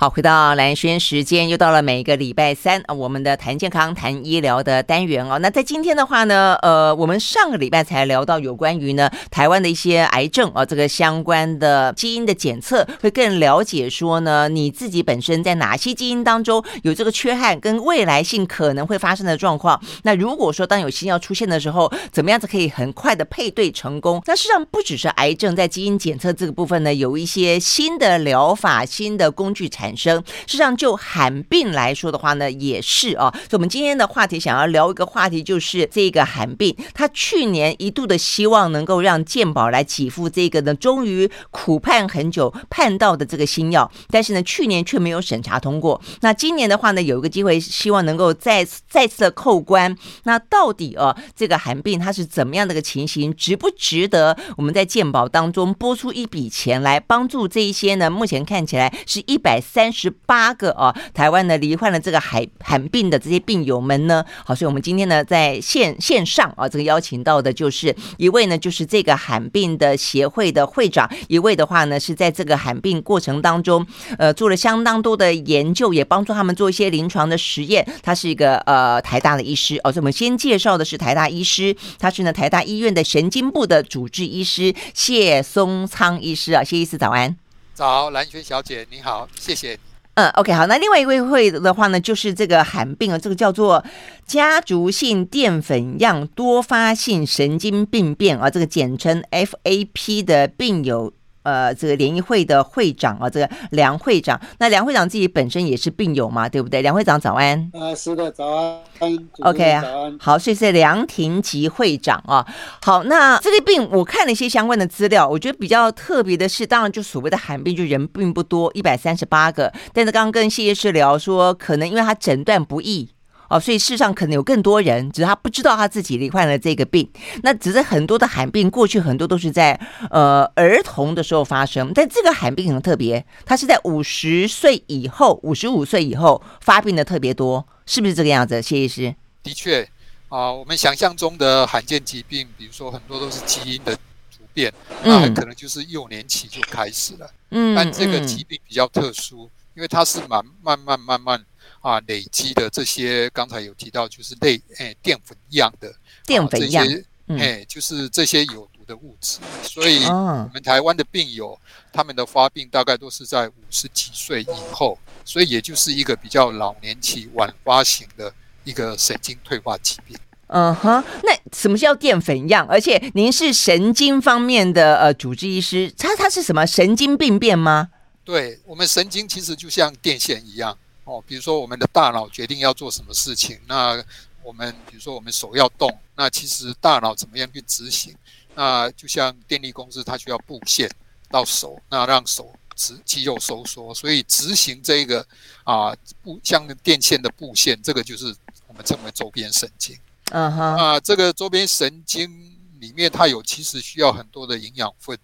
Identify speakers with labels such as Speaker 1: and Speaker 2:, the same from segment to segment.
Speaker 1: 好，回到蓝轩时间，又到了每一个礼拜三啊，我们的谈健康、谈医疗的单元哦。那在今天的话呢，呃，我们上个礼拜才聊到有关于呢台湾的一些癌症啊，这个相关的基因的检测，会更了解说呢，你自己本身在哪些基因当中有这个缺憾，跟未来性可能会发生的状况。那如果说当有新药出现的时候，怎么样子可以很快的配对成功？那事实上不只是癌症，在基因检测这个部分呢，有一些新的疗法、新的工具产。产生，实上就寒病来说的话呢，也是啊。所以，我们今天的话题想要聊一个话题，就是这个寒病。他去年一度的希望能够让健保来给付这个呢，终于苦盼很久盼到的这个新药，但是呢，去年却没有审查通过。那今年的话呢，有一个机会，希望能够再再次的扣关。那到底哦，这个寒病它是怎么样的一个情形，值不值得我们在健保当中拨出一笔钱来帮助这一些呢？目前看起来是一百三。三十八个啊，台湾呢罹患了这个罕罕病的这些病友们呢，好，所以我们今天呢在线线上啊，这个邀请到的就是一位呢，就是这个罕病的协会的会长，一位的话呢是在这个罕病过程当中，呃，做了相当多的研究，也帮助他们做一些临床的实验。他是一个呃台大的医师哦，所以我们先介绍的是台大医师，他是呢台大医院的神经部的主治医师谢松苍医师啊，谢医师早安。
Speaker 2: 早，蓝萱小姐，你好，谢谢。
Speaker 1: 嗯，OK，好，那另外一位会的话呢，就是这个罕病啊，这个叫做家族性淀粉样多发性神经病变啊，这个简称 FAP 的病友。呃，这个联谊会的会长啊，这个梁会长，那梁会长自己本身也是病友嘛，对不对？梁会长早安。
Speaker 3: 啊，是的，早安。
Speaker 1: OK，啊。好，所以是梁廷吉会长啊。好，那这个病我看了一些相关的资料，我觉得比较特别的是，当然就所谓的罕病，就人并不多，一百三十八个。但是刚刚跟谢医师聊说，可能因为他诊断不易。哦，所以事实上可能有更多人，只是他不知道他自己罹患了这个病。那只是很多的罕病，过去很多都是在呃儿童的时候发生，但这个罕病很特别，它是在五十岁以后、五十五岁以后发病的特别多，是不是这个样子？谢医师。
Speaker 2: 的确啊，我们想象中的罕见疾病，比如说很多都是基因的突变，那可能就是幼年期就开始了。嗯，但这个疾病比较特殊，因为它是慢慢慢慢慢。啊，累积的这些刚才有提到，就是类诶淀粉样的
Speaker 1: 淀粉样，
Speaker 2: 诶、嗯，就是这些有毒的物质。所以，我们台湾的病友，他们的发病大概都是在五十几岁以后，所以也就是一个比较老年期晚发型的一个神经退化疾病。
Speaker 1: 嗯哼，那什么叫淀粉样？而且您是神经方面的呃主治医师，它它是什么神经病变吗？
Speaker 2: 对，我们神经其实就像电线一样。哦，比如说我们的大脑决定要做什么事情，那我们比如说我们手要动，那其实大脑怎么样去执行？那就像电力公司，它需要布线到手，那让手指肌肉收缩，所以执行这个啊布像电线的布线，这个就是我们称为周边神经。嗯哼，啊，这个周边神经里面它有其实需要很多的营养分，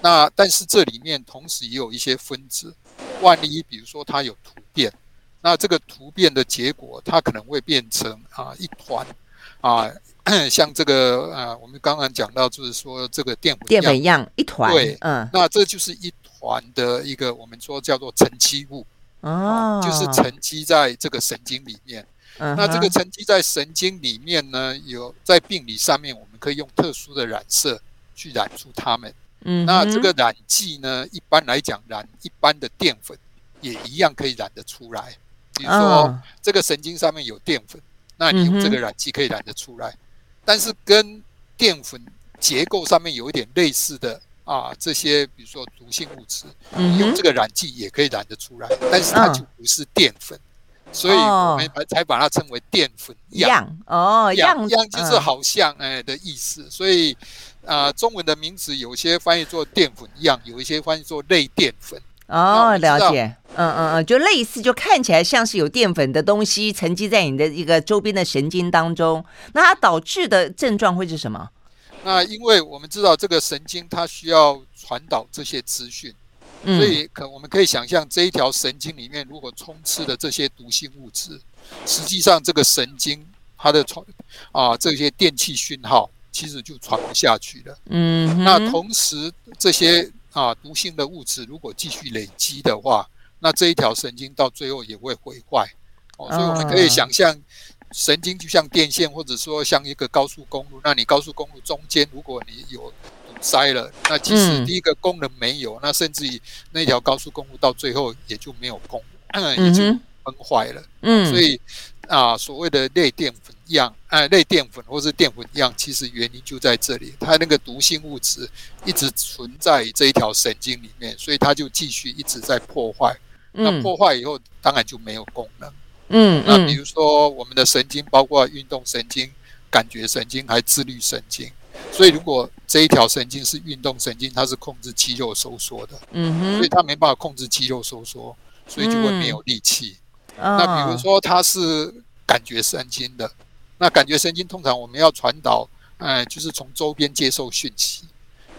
Speaker 2: 那但是这里面同时也有一些分子，万一比如说它有突变。那这个突变的结果，它可能会变成啊一团啊，像这个啊，我们刚刚讲到，就是说这个淀粉
Speaker 1: 淀粉样一团，
Speaker 2: 对，嗯，那这就是一团的一个我们说叫做沉积物哦，就是沉积在这个神经里面。嗯，那这个沉积在神经里面呢，有在病理上面，我们可以用特殊的染色去染出它们。嗯，那这个染剂呢，一般来讲染一般的淀粉也一样可以染得出来。比如说，这个神经上面有淀粉，那你用这个染剂可以染得出来。但是跟淀粉结构上面有一点类似的啊，这些比如说毒性物质，你用这个染剂也可以染得出来，但是它就不是淀粉，所以我们才把它称为淀粉样。
Speaker 1: 哦，
Speaker 2: 样样就是好像哎的意思。所以啊，中文的名词有些翻译做淀粉一样，有一些翻译做类淀粉。
Speaker 1: 哦，了解，嗯嗯嗯，就类似，就看起来像是有淀粉的东西沉积在你的一个周边的神经当中。那它导致的症状会是什么？
Speaker 2: 那因为我们知道这个神经它需要传导这些资讯，所以可我们可以想象这一条神经里面如果充斥的这些毒性物质，实际上这个神经它的传啊这些电气讯号其实就传不下去了。嗯，那同时这些。啊，毒性的物质如果继续累积的话，那这一条神经到最后也会毁坏。哦，所以我们可以想象，神经就像电线，或者说像一个高速公路。那你高速公路中间，如果你有堵塞了，那即使第一个功能没有，那甚至于那条高速公路到最后也就没有功能，也就崩坏了。嗯，所以啊，所谓的类淀粉样，哎，类淀粉或是淀粉样，其实原因就在这里，它那个毒性物质一直存在于这一条神经里面，所以它就继续一直在破坏。那破坏以后，当然就没有功能。嗯，那比如说我们的神经，包括运动神经、感觉神经，还自律神经。所以如果这一条神经是运动神经，它是控制肌肉收缩的。嗯哼，所以它没办法控制肌肉收缩，所以就会没有力气。那比如说它是感觉神经的，那感觉神经通常我们要传导，哎，就是从周边接受讯息。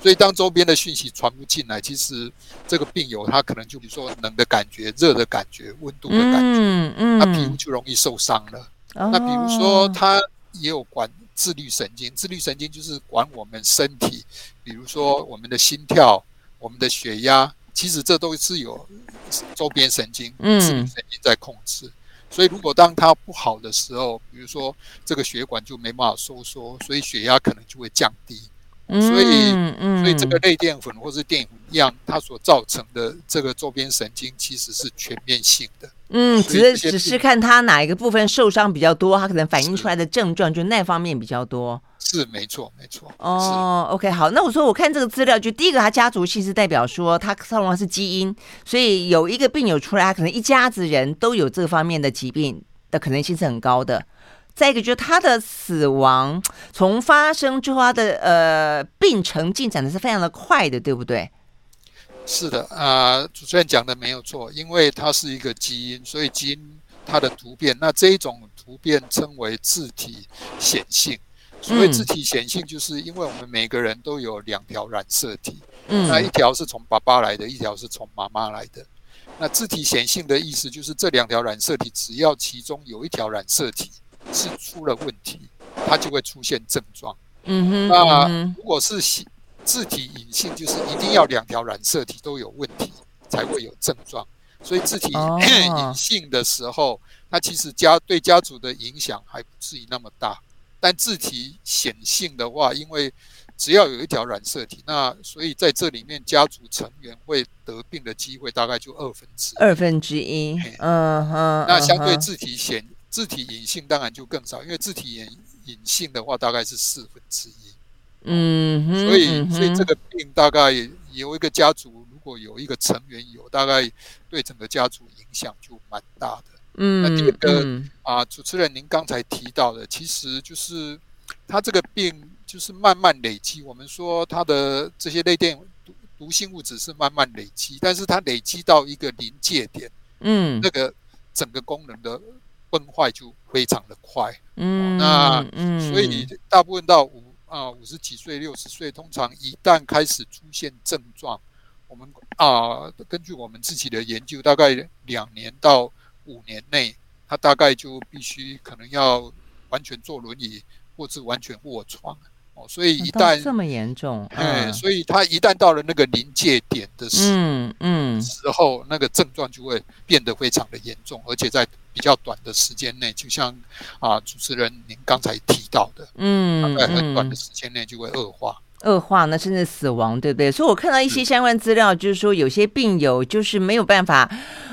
Speaker 2: 所以，当周边的讯息传不进来，其实这个病友他可能就比如说冷的感觉、热的感觉、温度的感觉，嗯嗯，他皮肤就容易受伤了。那比如说，他也有管自律神经，自律神经就是管我们身体，比如说我们的心跳、我们的血压，其实这都是有周边神经、自律神经在控制。所以，如果当它不好的时候，比如说这个血管就没办法收缩，所以血压可能就会降低。所以，所以这个类淀粉或是淀粉样，它所造成的这个周边神经其实是全面性的。
Speaker 1: 嗯，只是只是看它哪一个部分受伤比较多，它可能反映出来的症状就那方面比较多。
Speaker 2: 是没错，没错。
Speaker 1: 哦，OK，好，那我说我看这个资料，就第一个，他家族其实代表说他通常是基因，所以有一个病友出来，他可能一家子人都有这方面的疾病的可能性是很高的。再一个，就是他的死亡从发生之后，他的呃病程进展的是非常的快的，对不对？
Speaker 2: 是的啊、呃，主持人讲的没有错，因为它是一个基因，所以基因它的突变，那这一种突变称为自体显性。所谓自体显性，就是因为我们每个人都有两条染色体，嗯，那一条是从爸爸来的，一条是从妈妈来的。那自体显性的意思就是这两条染色体，只要其中有一条染色体。是出了问题，它就会出现症状。嗯哼，那如果是自体隐性，就是一定要两条染色体都有问题才会有症状。所以自体 隐性的时候，它其实家对家族的影响还不至于那么大。但自体显性的话，因为只要有一条染色体，那所以在这里面家族成员会得病的机会大概就二分之
Speaker 1: 二分之一。嗯哼，
Speaker 2: 那相对自体显。自体隐性当然就更少，因为自体隐隐性的话大概是四分之一。嗯哼，所以所以这个病大概有一个家族，如果有一个成员有，大概对整个家族影响就蛮大的。嗯，那第二个啊，主持人您刚才提到的，其实就是他这个病就是慢慢累积。我们说他的这些类电毒毒性物质是慢慢累积，但是它累积到一个临界点，嗯，那个整个功能的。崩坏就非常的快，嗯，那所以大部分到五啊五十几岁、六十岁，通常一旦开始出现症状，我们啊根据我们自己的研究，大概两年到五年内，他大概就必须可能要完全坐轮椅，或是完全卧床。哦，所以一旦
Speaker 1: 这么严重，
Speaker 2: 哎，所以他一旦到了那个临界点的时，嗯嗯，时候，那个症状就会变得非常的严重，而且在比较短的时间内，就像啊主持人您刚才提到的，嗯，在很短的时间内就会恶化。
Speaker 1: 恶化，那甚至死亡，对不对？所以我看到一些相关资料，就是说有些病友就是没有办法，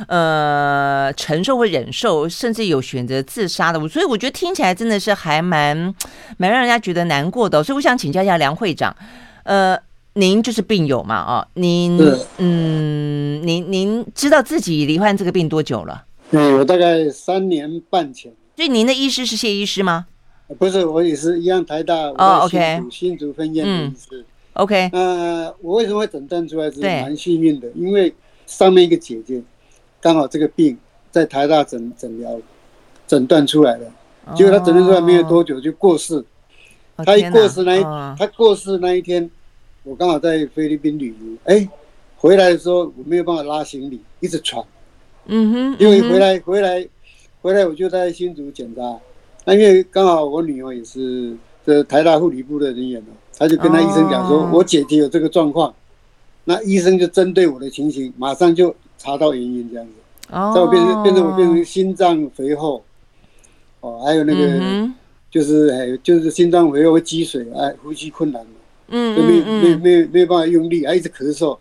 Speaker 1: 呃，承受或忍受，甚至有选择自杀的。所以我觉得听起来真的是还蛮蛮让人家觉得难过的。所以我想请教一下梁会长，呃，您就是病友嘛？啊，您嗯，您您知道自己罹患这个病多久了？
Speaker 3: 嗯，我大概三年半前。
Speaker 1: 所以您的医师是谢医师吗？
Speaker 3: 不是，我也是一样，台大
Speaker 1: 哦，OK，
Speaker 3: 新竹分院的医师
Speaker 1: ，OK，
Speaker 3: 呃，我为什么会诊断出来是蛮幸运的，因为上面一个姐姐刚好这个病在台大诊诊疗诊断出来了，结果他诊断出来没有多久就过世，他一过世那一他过世那一天，我刚好在菲律宾旅游，哎，回来的时候我没有办法拉行李，一直喘，嗯哼，因为回来回来回来我就在新竹检查。那因为刚好我女儿也是这台大护理部的人员，她就跟她医生讲说，我姐姐有这个状况，那医生就针对我的情形，马上就查到原因这样子。哦，在我变成变成我变成心脏肥厚，哦，还有那个、嗯、就是还有就是心脏肥厚会积水，哎，呼吸困难嘛，嗯，就没没没没有办法用力，还一直咳嗽。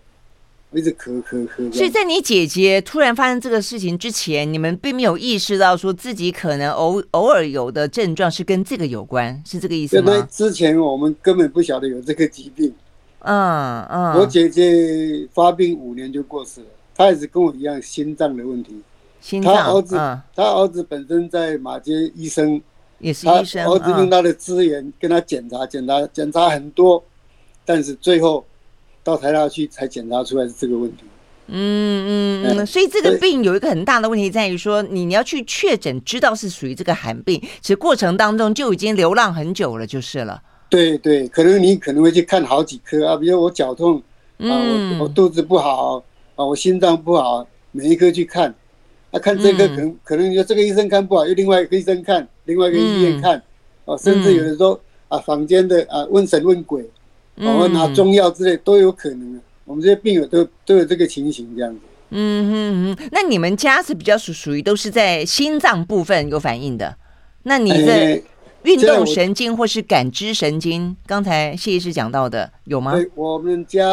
Speaker 3: 一直咳咳咳，
Speaker 1: 所以在你姐姐突然发生这个事情之前，你们并没有意识到说自己可能偶偶尔有的症状是跟这个有关，是这个意思吗？
Speaker 3: 之前我们根本不晓得有这个疾病。嗯嗯，我姐姐发病五年就过世了，她也是跟我一样心脏的问题。
Speaker 1: 心脏，
Speaker 3: 她儿子，她儿子本身在马街医生，
Speaker 1: 也是医生。
Speaker 3: 儿子用他的资源跟他检查检查检查很多，但是最后。到台大去才检查出来是这个问题。
Speaker 1: 嗯嗯嗯，所以这个病有一个很大的问题在于说，你你要去确诊，知道是属于这个寒病，其实过程当中就已经流浪很久了，就是了。
Speaker 3: 对对，可能你可能会去看好几科啊，比如我脚痛啊，我我肚子不好啊，我心脏不好，每一科去看。啊，看这个可能可能说这个医生看不好，又另外一个医生看，另外一个医院看，哦，甚至有的时候啊，坊间的啊问神问鬼。我们拿中药之类都有可能，我们这些病友都都有这个情形这样子。
Speaker 1: 嗯哼哼，那你们家是比较属属于都是在心脏部分有反应的，那你的运动神经或是感知神经，刚才谢医师讲到的有吗？
Speaker 3: 我们家，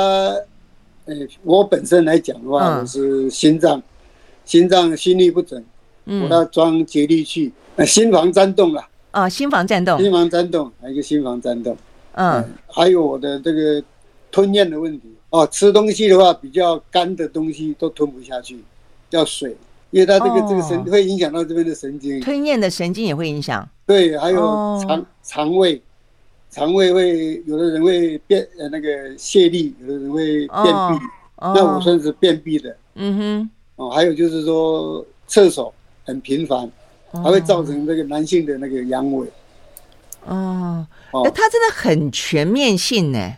Speaker 3: 我本身来讲的话，我是心脏，心脏心律不准，我要装节律器，呃心房颤动了。
Speaker 1: 啊，心房颤动，
Speaker 3: 心房颤动，还有一个心房颤动。嗯，还有我的这个吞咽的问题。哦，吃东西的话比较干的东西都吞不下去，要水，因为它这个这个神会影响到这边的神经，
Speaker 1: 吞咽的神经也会影响。
Speaker 3: 对，还有肠肠胃，肠胃会有的人会便呃那个泄力，有的人会便秘，那我算是便秘的。嗯哼，哦，还有就是说厕所很频繁，还会造成这个男性的那个阳痿。
Speaker 1: 哦，哎，他真的很全面性呢。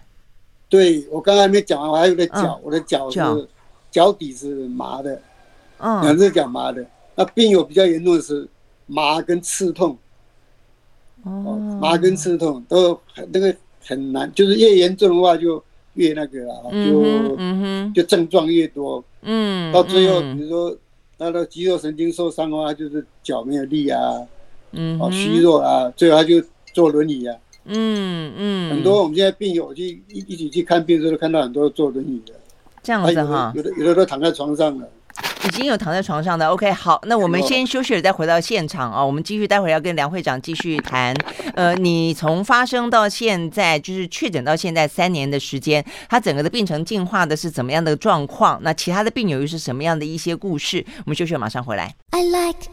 Speaker 3: 对，我刚刚还没讲完，我还有个脚，我的脚是脚。底是麻的，嗯，两只脚麻的。那病友比较严重的是麻跟刺痛，哦，麻跟刺痛都那个很难，就是越严重的话就越那个啊，就就症状越多，嗯，到最后比如说他的肌肉神经受伤的话，就是脚没有力啊，嗯，哦，虚弱啊，最后他就。坐轮椅啊，嗯嗯，很多我们现在病友去一一起去看病的时候，看到很多坐轮椅的，
Speaker 1: 这样子哈，
Speaker 3: 有的有的都躺在床上了，
Speaker 1: 已经有躺在床上的。OK，好，那我们先休息了，再回到现场啊，我们继续，待会儿要跟梁会长继续谈。呃，你从发生到现在，就是确诊到现在三年的时间，他整个的病程进化的是怎么样的状况？那其他的病友又是什么样的一些故事？我们休息，马上回来。I like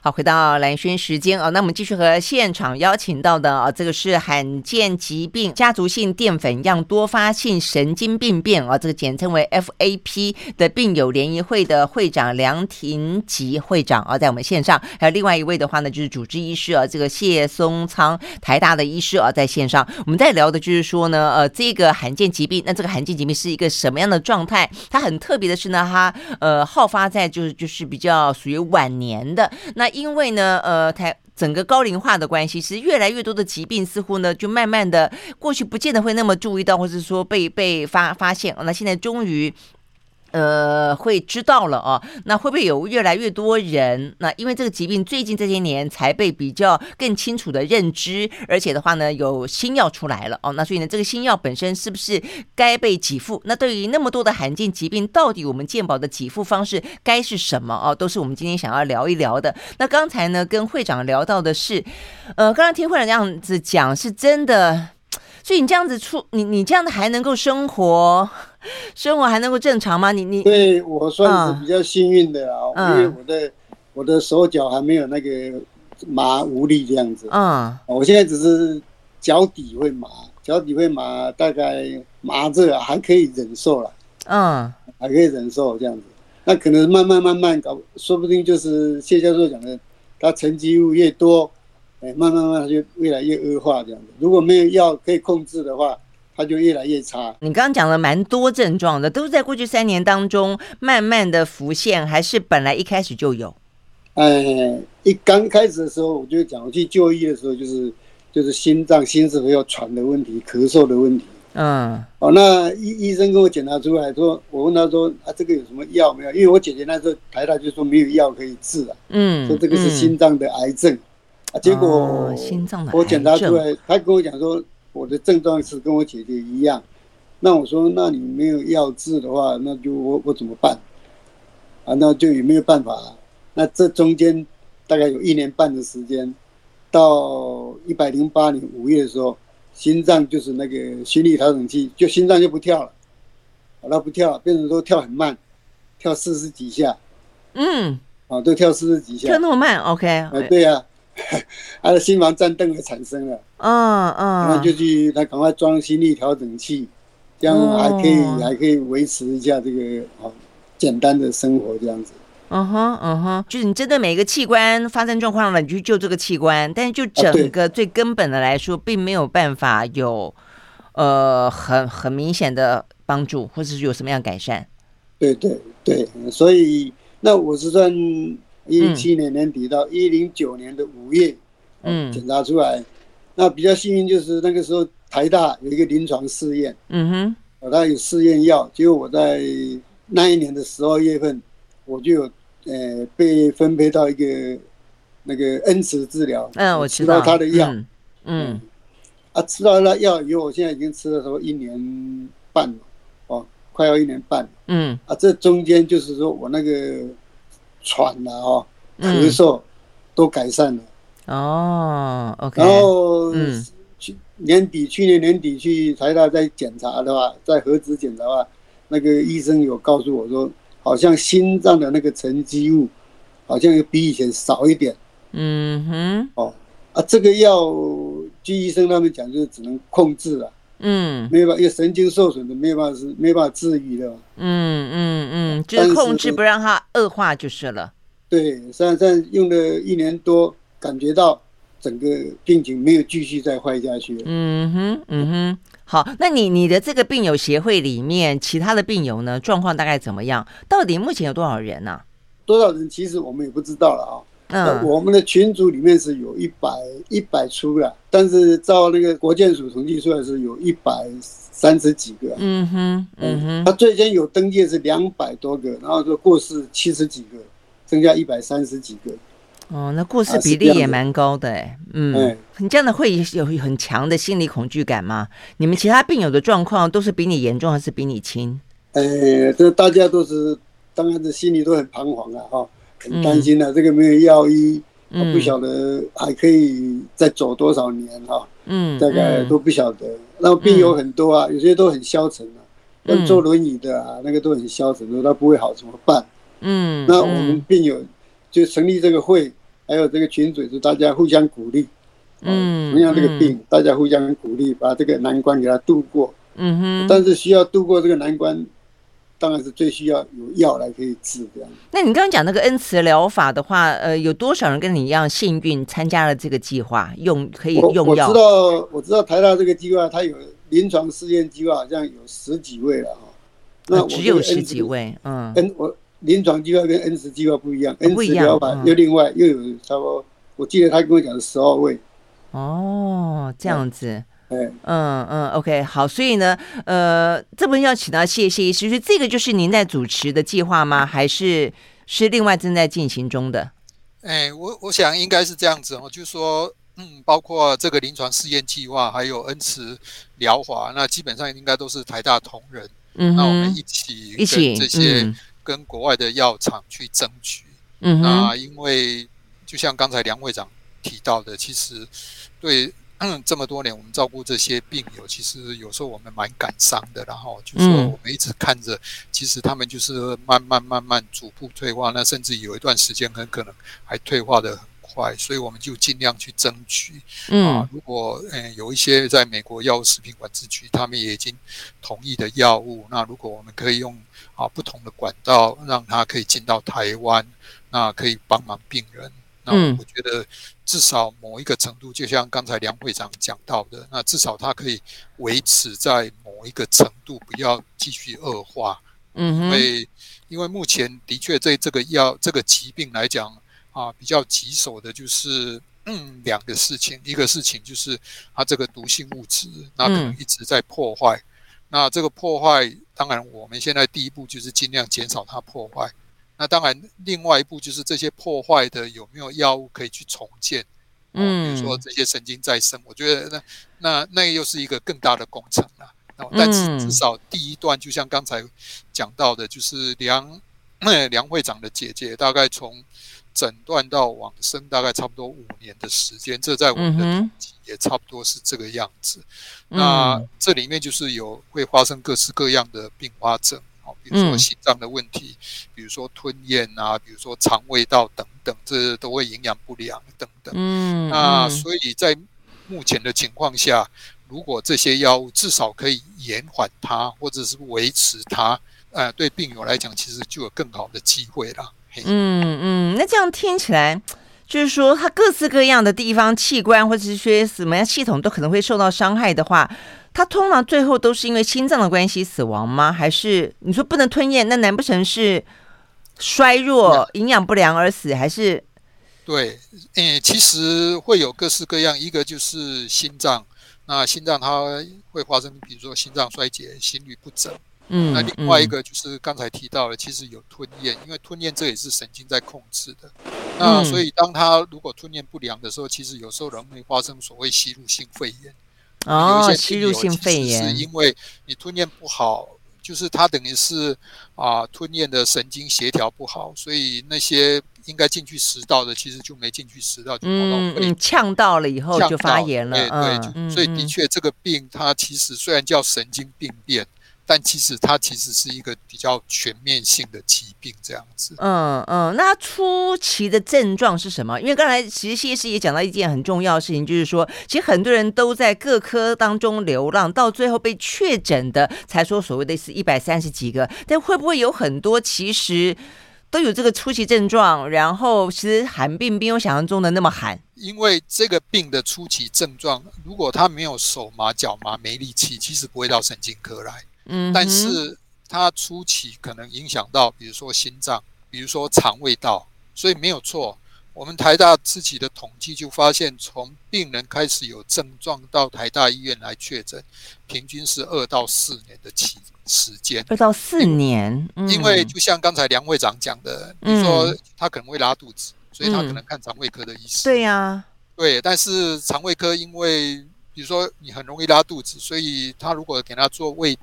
Speaker 1: 好，回到蓝轩时间啊，那我们继续和现场邀请到的啊，这个是罕见疾病家族性淀粉样多发性神经病变啊，这个简称为 FAP 的病友联谊会的会长梁廷吉会长啊，在我们线上，还有另外一位的话呢，就是主治医师啊，这个谢松苍台大的医师啊，在线上，我们在聊的就是说呢，呃，这个罕见疾病，那这个罕见疾病是一个什么样的状态？它很特别的是呢，它呃好发在就是就是比较属于晚年的那。因为呢，呃，台整个高龄化的关系，其实越来越多的疾病似乎呢，就慢慢的过去不见得会那么注意到，或者说被被发发现，那现在终于。呃，会知道了啊，那会不会有越来越多人？那因为这个疾病最近这些年才被比较更清楚的认知，而且的话呢，有新药出来了哦。那所以呢，这个新药本身是不是该被给付？那对于那么多的罕见疾病，到底我们健保的给付方式该是什么哦？都是我们今天想要聊一聊的。那刚才呢，跟会长聊到的是，呃，刚刚听会长这样子讲，是真的。所以你这样子出，你你这样子还能够生活，生活还能够正常吗？你你
Speaker 3: 对我算是比较幸运的啊，嗯、因为我的我的手脚还没有那个麻无力这样子。嗯，我现在只是脚底会麻，脚底会麻，大概麻着还可以忍受了。嗯，还可以忍受这样子。那可能慢慢慢慢搞，说不定就是谢教授讲的，他沉积物越多。哎，慢慢慢慢就越来越恶化这样子。如果没有药可以控制的话，它就越来越差。
Speaker 1: 你刚刚讲了蛮多症状的，都是在过去三年当中慢慢的浮现，还是本来一开始就有？
Speaker 3: 哎，一刚开始的时候我就讲，我去就医的时候就是就是心脏心室没有喘的问题，咳嗽的问题。嗯，哦，那医医生跟我检查出来说，我问他说啊，这个有什么药没有？因为我姐姐那时候台大就说没有药可以治啊，嗯，说这个是心脏的癌症，啊，结果心脏的我检查出来，他跟我讲说我的症状是跟我姐姐一样，那我说那你没有药治的话，那就我我怎么办？啊，那就也没有办法，那这中间大概有一年半的时间，到一百零八年五月的时候。心脏就是那个心率调整器，就心脏就不跳了，好了不跳了，变成说跳很慢，跳四十几下，嗯，啊，都跳四十几下，
Speaker 1: 跳那么慢，OK，
Speaker 3: 啊，对呀、啊，他的心房颤动也产生了，嗯嗯，那就去他赶快装心率调整器，这样还可以、哦、还可以维持一下这个啊简单的生活这样子。
Speaker 1: 嗯哼，嗯哼，就是你针对每一个器官发生状况了，你去救这个器官，但是就整个最根本的来说，啊、并没有办法有呃很很明显的帮助，或者是有什么样改善。
Speaker 3: 对对对，所以那我是算一零七年年底到一零九年的五月，嗯，检查出来，那比较幸运就是那个时候台大有一个临床试验，嗯哼，我他有试验药，结果我在那一年的十二月份，我就有。呃，被分配到一个那个恩慈治疗，
Speaker 1: 嗯，我知道。
Speaker 3: 他的药，
Speaker 1: 嗯，嗯，
Speaker 3: 啊，吃到那药以后，我现在已经吃了什么一年半了，哦，快要一年半，嗯，啊，这中间就是说我那个喘了哦，咳嗽都改善了，
Speaker 1: 哦，OK，
Speaker 3: 然后去年底，去年年底去台大再检查的话，在核磁检查的话，那个医生有告诉我说。好像心脏的那个沉积物，好像又比以前少一点。嗯哼。哦，啊，这个药，据医生他们讲，就是只能控制了。嗯。没有办法，因为神经受损的，没有办法是没办法治愈的。
Speaker 1: 嗯嗯嗯，就是控制不让它恶化就是了。
Speaker 3: 对，现在用了一年多，感觉到整个病情没有继续再坏下去。
Speaker 1: 嗯哼，嗯哼。好，那你你的这个病友协会里面，其他的病友呢，状况大概怎么样？到底目前有多少人呢、啊？
Speaker 3: 多少人？其实我们也不知道了啊。嗯，我们的群组里面是有一百一百出了，但是照那个国建署统计出来是有一百三十几个。嗯哼，嗯哼。他最先有登记的是两百多个，然后就过世七十几个，增加一百三十几个。
Speaker 1: 哦，那过世比例也蛮高的哎，嗯，你这样的会有很强的心理恐惧感吗？你们其他病友的状况都是比你严重还是比你轻？
Speaker 3: 呃，这大家都是，当然是心里都很彷徨啊，哈，很担心的。这个没有药医，不晓得还可以再走多少年哈，嗯，大概都不晓得。那病友很多啊，有些都很消沉啊，跟坐轮椅的啊，那个都很消沉，说他不会好怎么办？嗯，那我们病友就成立这个会。还有这个群组是大家互相鼓励，嗯，同样这个病，嗯、大家互相鼓励，把这个难关给他度过，嗯哼。但是需要度过这个难关，当然是最需要有药来可以治这样。
Speaker 1: 那你刚刚讲那个恩慈疗法的话，呃，有多少人跟你一样幸运参加了这个计划，用可以用药？
Speaker 3: 我知道，我知道台大这个计划，它有临床试验计划，好像有十几位了哈。
Speaker 1: 那只有十几位，嗯，
Speaker 3: 跟我。临床计划跟恩慈计划不一样，恩慈疗法又另外又有差不多，我记得他跟我讲是十二位。
Speaker 1: 哦，这样子，嗯嗯，OK，好，所以呢，呃，这边要请到谢谢医师，是这个就是您在主持的计划吗？还是是另外正在进行中的？
Speaker 2: 哎，我我想应该是这样子哦，就是说，嗯，包括这个临床试验计划，还有恩慈疗法，那基本上应该都是台大同仁，嗯，那我们一起一起这些。嗯跟国外的药厂去争取，嗯，那因为就像刚才梁会长提到的，其实对这么多年我们照顾这些病友，其实有时候我们蛮感伤的。然后就是说我们一直看着，其实他们就是慢慢慢慢逐步退化，那甚至有一段时间很可能还退化的很快，所以我们就尽量去争取。啊，如果嗯有一些在美国药物食品管制局，他们也已经同意的药物，那如果我们可以用。啊，不同的管道让它可以进到台湾，那可以帮忙病人。那我觉得至少某一个程度，就像刚才梁会长讲到的，那至少它可以维持在某一个程度，不要继续恶化。嗯，因为因为目前的确对这个药这个疾病来讲啊，比较棘手的就是嗯，两个事情，一个事情就是它这个毒性物质，那可能一直在破坏。嗯、那这个破坏，当然我们现在第一步就是尽量减少它破坏。那当然，另外一步就是这些破坏的有没有药物可以去重建？嗯，比如说这些神经再生，我觉得那那那又是一个更大的工程了。但是至少第一段，就像刚才讲到的，就是梁 梁会长的姐姐，大概从。诊断到往生大概差不多五年的时间，这在我们的统计也差不多是这个样子。嗯、那这里面就是有会发生各式各样的并发症，好，比如说心脏的问题，嗯、比如说吞咽啊，比如说肠胃道等等，这都会营养不良等等。嗯，那所以在目前的情况下，如果这些药物至少可以延缓它，或者是维持它，呃，对病友来讲，其实就有更好的机会了。
Speaker 1: 嗯嗯，那这样听起来，就是说，它各式各样的地方器官或者是些什么样系统都可能会受到伤害的话，它通常最后都是因为心脏的关系死亡吗？还是你说不能吞咽，那难不成是衰弱、营养不良而死？还是？
Speaker 2: 对，诶，其实会有各式各样，一个就是心脏，那心脏它会发生，比如说心脏衰竭、心律不整。嗯，那另外一个就是刚才提到的，其实有吞咽，因为吞咽这也是神经在控制的。那所以当他如果吞咽不良的时候，其实有时候人会发生所谓吸入性肺炎。
Speaker 1: 哦，吸入性肺炎
Speaker 2: 是因为你吞咽不好，就是它等于是啊吞咽的神经协调不好，所以那些应该进去食道的，其实就没进去食道，就跑到肺。
Speaker 1: 嗯，呛到了以后就发炎了。
Speaker 2: 对对，所以的确这个病它其实虽然叫神经病变。但其实它其实是一个比较全面性的疾病，这样子。
Speaker 1: 嗯嗯，那初期的症状是什么？因为刚才其实谢医师也讲到一件很重要的事情，就是说，其实很多人都在各科当中流浪，到最后被确诊的才说所谓的是一百三十几个。但会不会有很多其实都有这个初期症状，然后其实寒病没有想象中的那么寒？
Speaker 2: 因为这个病的初期症状，如果他没有手麻、脚麻、没力气，其实不会到神经科来。嗯，但是它初期可能影响到，比如说心脏，比如说肠胃道，所以没有错。我们台大自己的统计就发现，从病人开始有症状到台大医院来确诊，平均是二到四年的期时间。
Speaker 1: 二到四年，
Speaker 2: 因为就像刚才梁会长讲的，你说他可能会拉肚子，所以他可能看肠胃科的医师。
Speaker 1: 对呀，
Speaker 2: 对，但是肠胃科因为。比如说你很容易拉肚子，所以他如果给他做胃，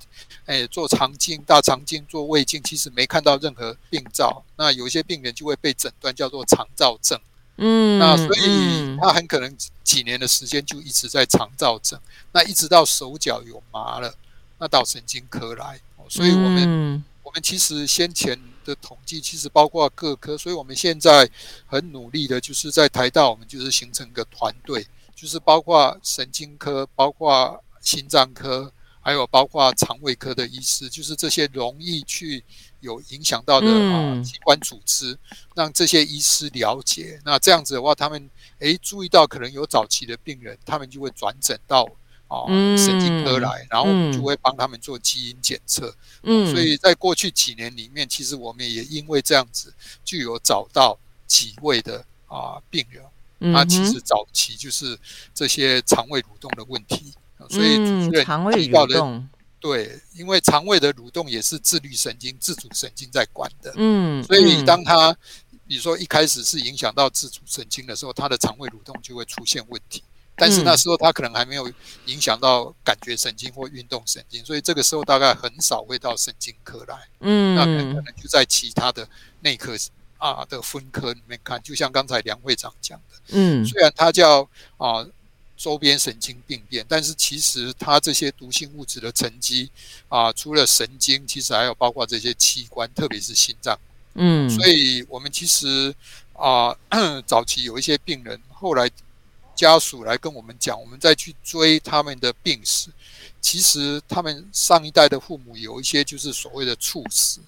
Speaker 2: 哎，做肠镜、大肠镜、做胃镜，其实没看到任何病灶。那有一些病人就会被诊断叫做肠燥症。嗯，那所以他很可能几年的时间就一直在肠燥症。那一直到手脚有麻了，那到神经科来。所以我们我们其实先前的统计其实包括各科，所以我们现在很努力的就是在台大，我们就是形成一个团队。就是包括神经科、包括心脏科，还有包括肠胃科的医师，就是这些容易去有影响到的啊器官组织，让这些医师了解。那这样子的话，他们诶注意到可能有早期的病人，他们就会转诊到啊神经科来，然后我们就会帮他们做基因检测。嗯，所以在过去几年里面，其实我们也因为这样子，就有找到几位的啊病人。它其实早期就是这些肠胃蠕动的问题，所以提到的对，因为肠胃的蠕动也是自律神经、自主神经在管的，嗯，所以当它比如说一开始是影响到自主神经的时候，它的肠胃蠕动就会出现问题，但是那时候它可能还没有影响到感觉神经或运动神经，所以这个时候大概很少会到神经科来，嗯，那可能就在其他的内科。啊的分科里面看，就像刚才梁会长讲的，嗯，虽然它叫啊周边神经病变，但是其实它这些毒性物质的沉积啊，除了神经，其实还有包括这些器官，特别是心脏，嗯，所以我们其实啊 早期有一些病人，后来家属来跟我们讲，我们再去追他们的病史，其实他们上一代的父母有一些就是所谓的猝死，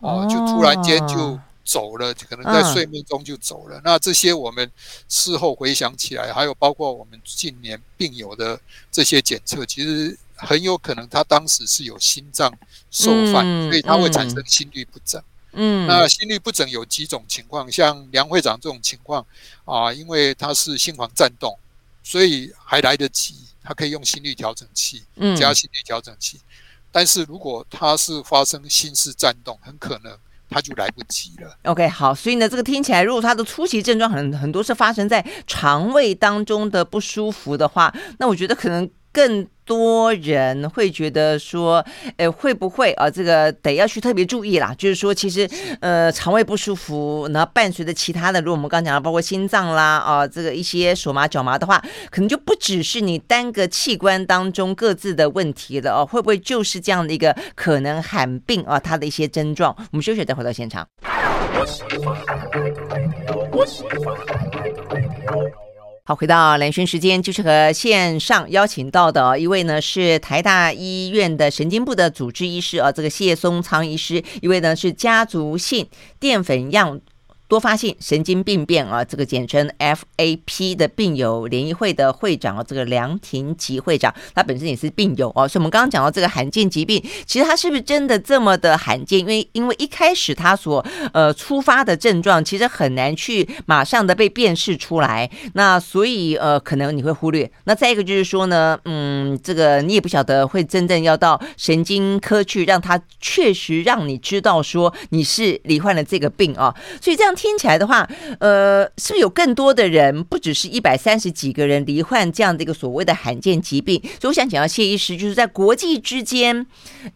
Speaker 2: 哦，就突然间就。走了，可能在睡梦中就走了。嗯、那这些我们事后回想起来，还有包括我们近年病友的这些检测，其实很有可能他当时是有心脏受犯，嗯、所以他会产生心律不整。
Speaker 1: 嗯，
Speaker 2: 那心律不整有几种情况，像梁会长这种情况啊，因为他是心房颤动，所以还来得及，他可以用心率调整器，加心率调整器。嗯、但是如果他是发生心室颤动，很可能他就来不及了。
Speaker 1: OK，好，所以呢，这个听起来，如果他的初期症状很很多是发生在肠胃当中的不舒服的话，那我觉得可能。更多人会觉得说，呃，会不会啊？这个得要去特别注意啦。就是说，其实呃，肠胃不舒服，然后伴随着其他的，如果我们刚刚讲的，包括心脏啦啊，这个一些手麻脚麻的话，可能就不只是你单个器官当中各自的问题了哦。会不会就是这样的一个可能罕病啊？它的一些症状？我们休息再回到现场。好，回到蓝轩时间，就是和线上邀请到的一位呢，是台大医院的神经部的主治医师啊，这个谢松苍医师；一位呢是家族性淀粉样。多发性神经病变啊，这个简称 FAP 的病友联谊会的会长啊，这个梁廷吉会长，他本身也是病友哦。所以，我们刚刚讲到这个罕见疾病，其实他是不是真的这么的罕见？因为，因为一开始他所呃出发的症状，其实很难去马上的被辨识出来。那所以呃，可能你会忽略。那再一个就是说呢，嗯，这个你也不晓得会真正要到神经科去，让他确实让你知道说你是罹患了这个病啊。所以这样。听起来的话，呃，是不是有更多的人，不只是一百三十几个人罹患这样的一个所谓的罕见疾病？所以我想请教谢医师，就是在国际之间，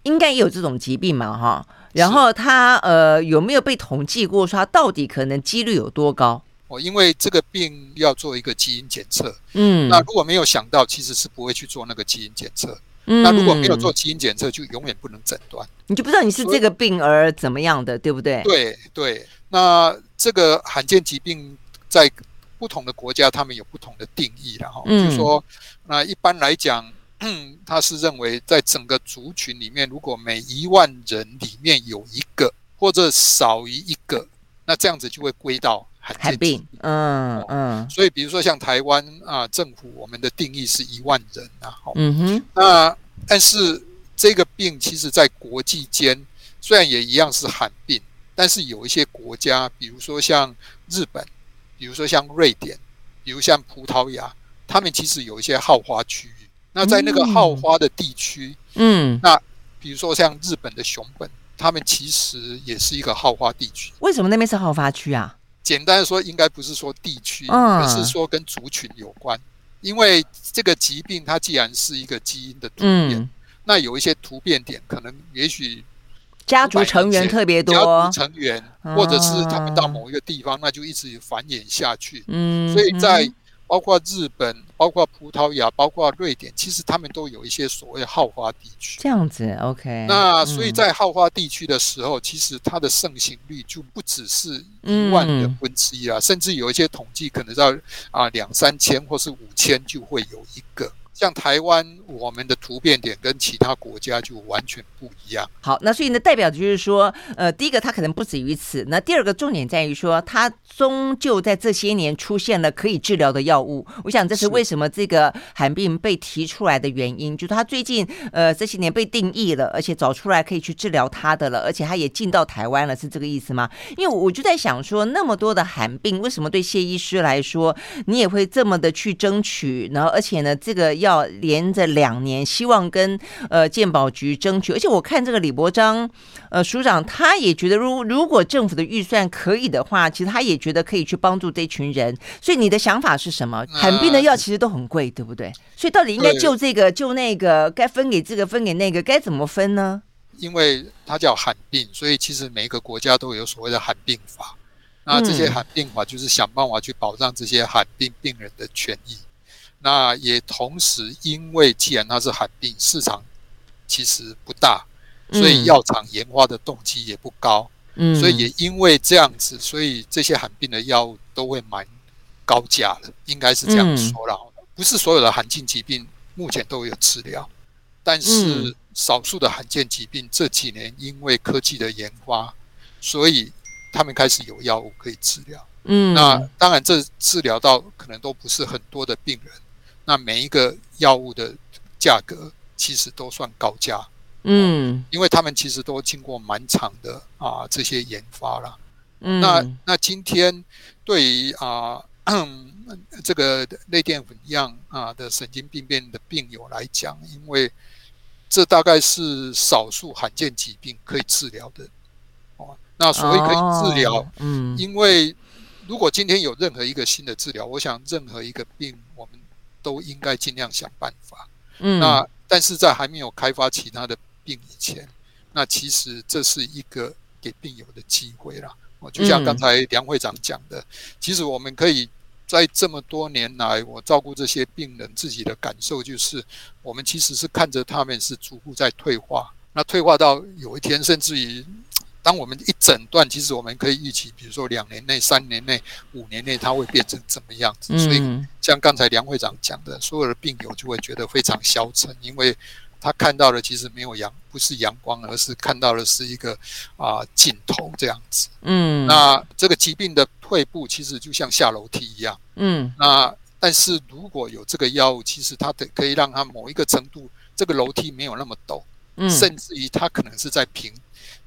Speaker 1: 应该也有这种疾病嘛，哈。然后他呃有没有被统计过，说他到底可能几率有多高？
Speaker 2: 哦，因为这个病要做一个基因检测，
Speaker 1: 嗯，
Speaker 2: 那如果没有想到，其实是不会去做那个基因检测。嗯，那如果没有做基因检测，就永远不能诊断，
Speaker 1: 你就不知道你是这个病而怎么样的，对不对？
Speaker 2: 对对，那。这个罕见疾病在不同的国家，他们有不同的定义了哈。就是说，那一般来讲，他是认为在整个族群里面，如果每一万人里面有一个或者少于一个，那这样子就会归到罕见疾病。
Speaker 1: 嗯嗯。
Speaker 2: 所以，比如说像台湾啊，政府我们的定义是一万人啊。
Speaker 1: 嗯哼。
Speaker 2: 那但是这个病其实在国际间虽然也一样是罕病。但是有一些国家，比如说像日本，比如说像瑞典，比如像葡萄牙，他们其实有一些好花区域。那在那个好花的地区，
Speaker 1: 嗯，
Speaker 2: 那比如说像日本的熊本，他们其实也是一个好花地区。
Speaker 1: 为什么那边是好花区啊？
Speaker 2: 简单的说，应该不是说地区，而是说跟族群有关。因为这个疾病它既然是一个基因的突变，那有一些突变点，可能也许。
Speaker 1: 家族成员特别多，
Speaker 2: 家族成员，或者是他们到某一个地方，那就一直繁衍下去。嗯，所以在包括日本、包括葡萄牙、包括瑞典，其实他们都有一些所谓好花地区。
Speaker 1: 这样子，OK。
Speaker 2: 那所以在好花地区的时候，其实它的盛行率就不只是一万人分之一啊，甚至有一些统计可能到啊两三千或是五千就会有一个。像台湾，我们的突变点跟其他国家就完全不一样。
Speaker 1: 好，那所以呢，代表就是说，呃，第一个它可能不止于此。那第二个重点在于说，它终究在这些年出现了可以治疗的药物。我想这是为什么这个寒病被提出来的原因，就是它最近呃这些年被定义了，而且找出来可以去治疗它的了，而且它也进到台湾了，是这个意思吗？因为我就在想说，那么多的寒病，为什么对谢医师来说，你也会这么的去争取？然后而且呢，这个。要连着两年，希望跟呃鉴宝局争取，而且我看这个李伯章呃署长，他也觉得如如果政府的预算可以的话，其实他也觉得可以去帮助这群人。所以你的想法是什么？罕病的药其实都很贵，对不对？所以到底应该就这个就那个，该分给这个分给那个，该怎么分呢？
Speaker 2: 因为它叫罕病，所以其实每一个国家都有所谓的罕病法。那这些罕病法就是想办法去保障这些罕病病人的权益。那也同时，因为既然它是罕病，市场其实不大，所以药厂研发的动机也不高。嗯，所以也因为这样子，所以这些罕病的药物都会蛮高价的，应该是这样说了。不是所有的罕见疾病目前都有治疗，但是少数的罕见疾病这几年因为科技的研发，所以他们开始有药物可以治疗。嗯，那当然这治疗到可能都不是很多的病人。那每一个药物的价格其实都算高价，嗯，因为他们其实都经过蛮长的啊这些研发了。嗯，那那今天对于啊这个类淀粉样啊的神经病变的病友来讲，因为这大概是少数罕见疾病可以治疗的。哦，那所谓可以治疗，嗯，因为如果今天有任何一个新的治疗，我想任何一个病我们都应该尽量想办法。嗯，那但是在还没有开发其他的病以前，那其实这是一个给病友的机会啦。哦，就像刚才梁会长讲的，嗯，其实我们可以在这么多年来，我照顾这些病人自己的感受就是，我们其实是看着他们是逐步在退化，那退化到有一天，甚至于。当我们一诊断，其实我们可以预期，比如说两年内、三年内、五年内，它会变成怎么样子。所以，像刚才梁会长讲的，所有的病友就会觉得非常消沉，因为他看到的其实没有阳，不是阳光，而是看到的是一个啊尽头这样子。嗯，那这个疾病的退步其实就像下楼梯一样。嗯，那但是如果有这个药物，其实它的可以让它某一个程度，这个楼梯没有那么陡，嗯，甚至于他可能是在平。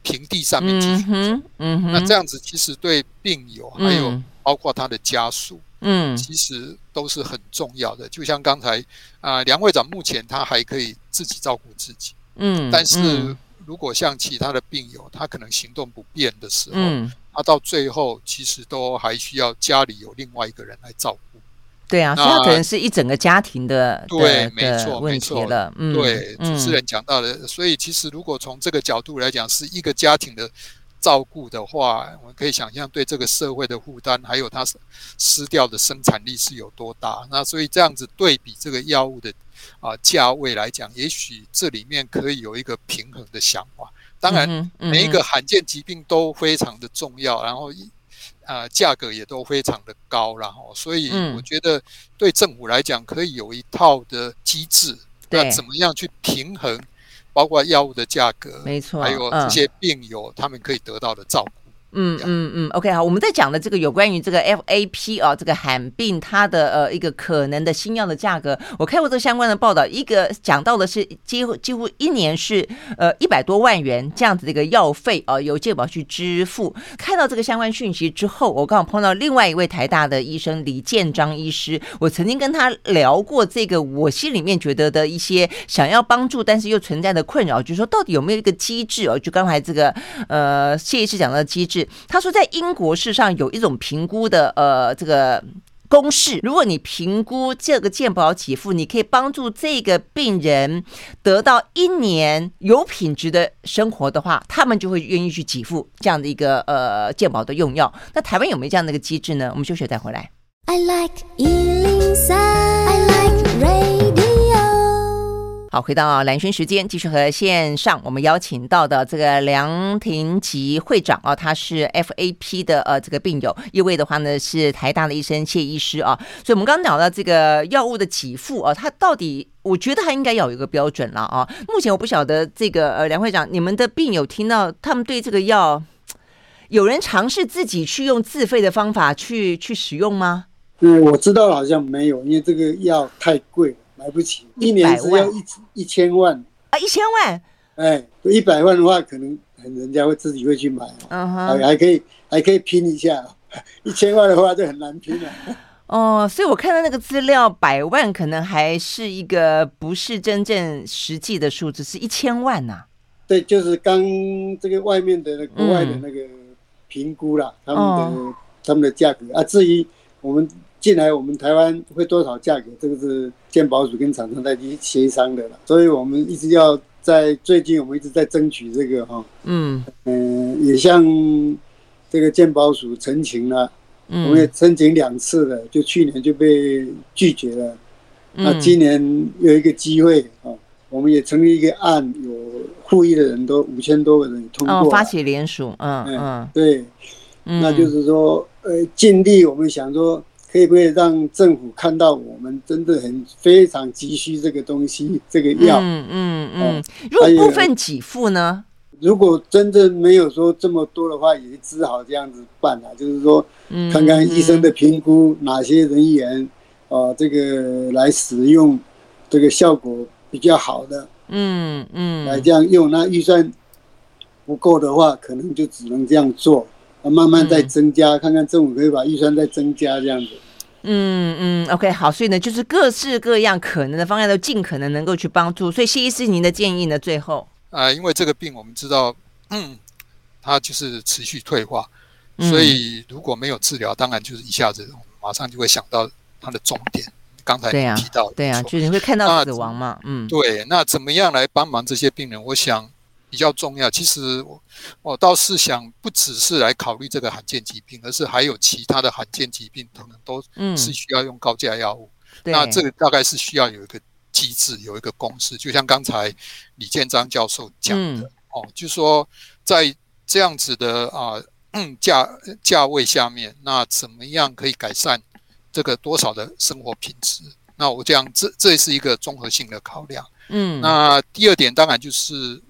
Speaker 2: 平地上面继续走，嗯嗯，那这样子其实对病友还有包括他的家属，嗯，其实都是很重要的。就像刚才啊，梁会长目前他还可以自己照顾自己，嗯，但是如果像其他的病友，他可能行动不便的时候，嗯。他到最后其实都还需要家里有另外一个人来照顾。
Speaker 1: 对啊，所以他可能是一整个家庭的
Speaker 2: 对，没错，
Speaker 1: 问题了。
Speaker 2: 嗯，对，主持人讲到的，嗯，所以其实如果从这个角度来讲，是一个家庭的照顾的话，我们可以想象对这个社会的负担，还有它失掉的生产力是有多大。那所以这样子对比这个药物的啊价位来讲，也许这里面可以有一个平衡的想法。当然，每一个罕见疾病都非常的重要，然后一。啊，价格也都非常的高，然后所以我觉得对政府来讲，可以有一套的机制，那怎么样去平衡，包括药物的价格，没错，还有这些病友他们可以得到的照顾。
Speaker 1: 嗯嗯嗯，OK 好，我们在讲的这个有关于这个 FAP 啊，这个罕病它的呃一个可能的新药的价格，我看过这个相关的报道，一个讲到的是几乎几乎一年是呃一百多万元这样子的一个药费啊，由健保去支付。看到这个相关讯息之后，我刚好碰到另外一位台大的医生李建章医师，我曾经跟他聊过这个，我心里面觉得的一些想要帮助，但是又存在的困扰，就是说到底有没有一个机制哦？就刚才这个呃谢医师讲的机制。他说，在英国世上有一种评估的呃这个公式，如果你评估这个健保给付，你可以帮助这个病人得到一年有品质的生活的话，他们就会愿意去给付这样的一个呃健保的用药。那台湾有没有这样的一个机制呢？我们休息再回来。I like 好，回到兰轩时间，继续和线上我们邀请到的这个梁廷吉会长啊，他是 FAP 的呃这个病友，一位的话呢是台大的医生谢医师啊。所以，我们刚刚聊到这个药物的给付啊，他到底我觉得他应该要有一个标准了啊。目前我不晓得这个呃梁会长，你们的病友听到他们对这个药，有人尝试自己去用自费的方法去去使用吗？
Speaker 3: 嗯，我知道好像没有，因为这个药太贵。买不起，一年只要一一千万
Speaker 1: 啊！一千万，
Speaker 3: 哎，一百万的话，可能人家会自己会去买，嗯哼，还还可以还可以拼一下，一千万的话就很难拼了。
Speaker 1: 哦，所以我看到那个资料，百万可能还是一个不是真正实际的数字，是一千万呐、啊。
Speaker 3: 对，就是刚这个外面的那国外的那个评估啦，嗯、他们的、哦、他们的价格啊，至于我们。进来我们台湾会多少价格？这个是健保署跟厂商在去协商的了，所以我们一直要在最近，我们一直在争取这个哈，嗯。嗯、呃，也向这个健保署陈情了，嗯、我们也申请两次了，就去年就被拒绝了，嗯、那今年有一个机会啊，我们也成立一个案，有护议的人都五千多个人通过、哦，
Speaker 1: 发起联署，嗯嗯，
Speaker 3: 嗯。对，嗯、那就是说，呃，尽力我们想说。可以不可以让政府看到我们真的很非常急需这个东西，这个药？嗯嗯嗯。
Speaker 1: 如果部分给付呢？
Speaker 3: 如果真正没有说这么多的话，也只好这样子办了。就是说，看看医生的评估，哪些人员啊，这个来使用，这个效果比较好的
Speaker 1: 嗯嗯，
Speaker 3: 来这样用。那预算不够的话，可能就只能这样做，慢慢再增加，嗯、看看政府可以把预算再增加这样子。
Speaker 1: 嗯嗯，OK，好，所以呢，就是各式各样可能的方案都尽可能能够去帮助。所以谢医师，您的建议呢？最后
Speaker 2: 啊、呃，因为这个病我们知道，嗯，它就是持续退化，所以如果没有治疗，当然就是一下子马上就会想到它的终点。刚才提到的，
Speaker 1: 对啊，就是你会看到死亡嘛，嗯，
Speaker 2: 对，那怎么样来帮忙这些病人？我想。比较重要，其实我我倒是想，不只是来考虑这个罕见疾病，而是还有其他的罕见疾病，可能都是需要用高价药物。嗯、那这个大概是需要有一个机制，有一个公式。就像刚才李建章教授讲的，嗯、哦，就是说在这样子的啊 价价位下面，那怎么样可以改善这个多少的生活品质？那我这样，这这是一个综合性的考量。嗯，那第二点当然就是。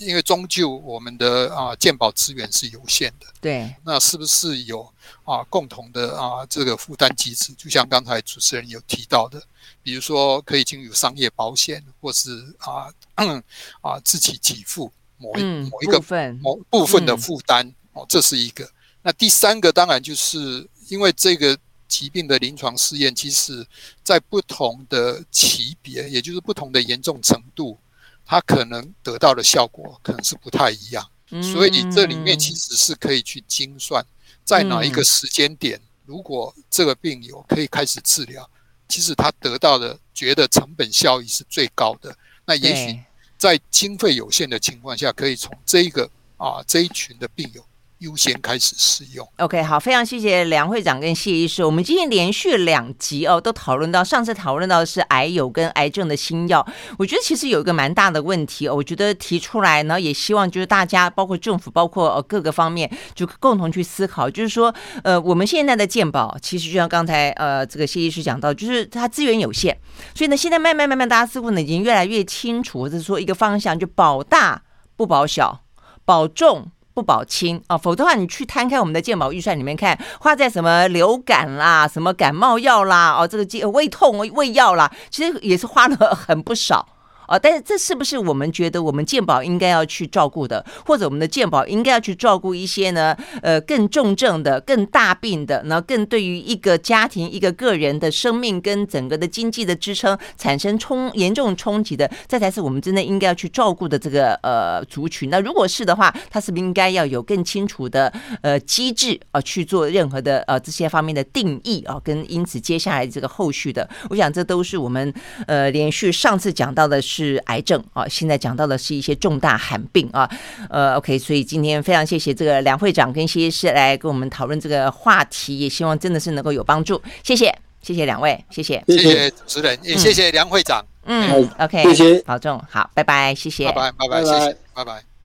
Speaker 2: 因为终究我们的啊健保资源是有限的，
Speaker 1: 对，
Speaker 2: 那是不是有啊共同的啊这个负担机制？就像刚才主持人有提到的，比如说可以进入商业保险，或是啊 啊自己给付某一、嗯、某一个
Speaker 1: 部分
Speaker 2: 某部分的负担、嗯、哦，这是一个。那第三个当然就是因为这个疾病的临床试验，其实在不同的级别，也就是不同的严重程度。它可能得到的效果可能是不太一样，所以你这里面其实是可以去精算，在哪一个时间点，如果这个病友可以开始治疗，其实他得到的觉得成本效益是最高的。那也许在经费有限的情况下，可以从这一个啊这一群的病友。优先开始使用。
Speaker 1: OK，好，非常谢谢梁会长跟谢医师。我们今天连续两集哦，都讨论到上次讨论到的是癌友跟癌症的新药。我觉得其实有一个蛮大的问题哦，我觉得提出来呢，也希望就是大家，包括政府，包括呃各个方面，就共同去思考，就是说，呃，我们现在的健保其实就像刚才呃这个谢医师讲到，就是它资源有限，所以呢，现在慢慢慢慢，大家似乎呢已经越来越清楚，或者说一个方向，就保大不保小，保重。不保清啊，否则的话，你去摊开我们的健保预算里面看，花在什么流感啦、什么感冒药啦、哦，这个胃痛胃药啦，其实也是花了很不少。啊，但是这是不是我们觉得我们健保应该要去照顾的，或者我们的健保应该要去照顾一些呢？呃，更重症的、更大病的，然后更对于一个家庭、一个个人的生命跟整个的经济的支撑产生冲严重冲击的，这才是我们真的应该要去照顾的这个呃族群。那如果是的话，他是不是应该要有更清楚的呃机制啊、去做任何的呃这些方面的定义啊？跟因此接下来这个后续的，我想这都是我们呃连续上次讲到的是。是癌症啊，现在讲到的是一些重大罕病啊，呃，OK，所以今天非常谢谢这个梁会长跟谢医师来跟我们讨论这个话题，也希望真的是能够有帮助，谢谢，谢谢两位，谢谢，
Speaker 2: 谢谢主持人，也谢谢梁会长，
Speaker 1: 嗯，嗯，OK，
Speaker 3: 谢谢，
Speaker 1: 保重，好，拜拜，谢谢，
Speaker 2: 拜拜，拜拜，谢谢，拜拜。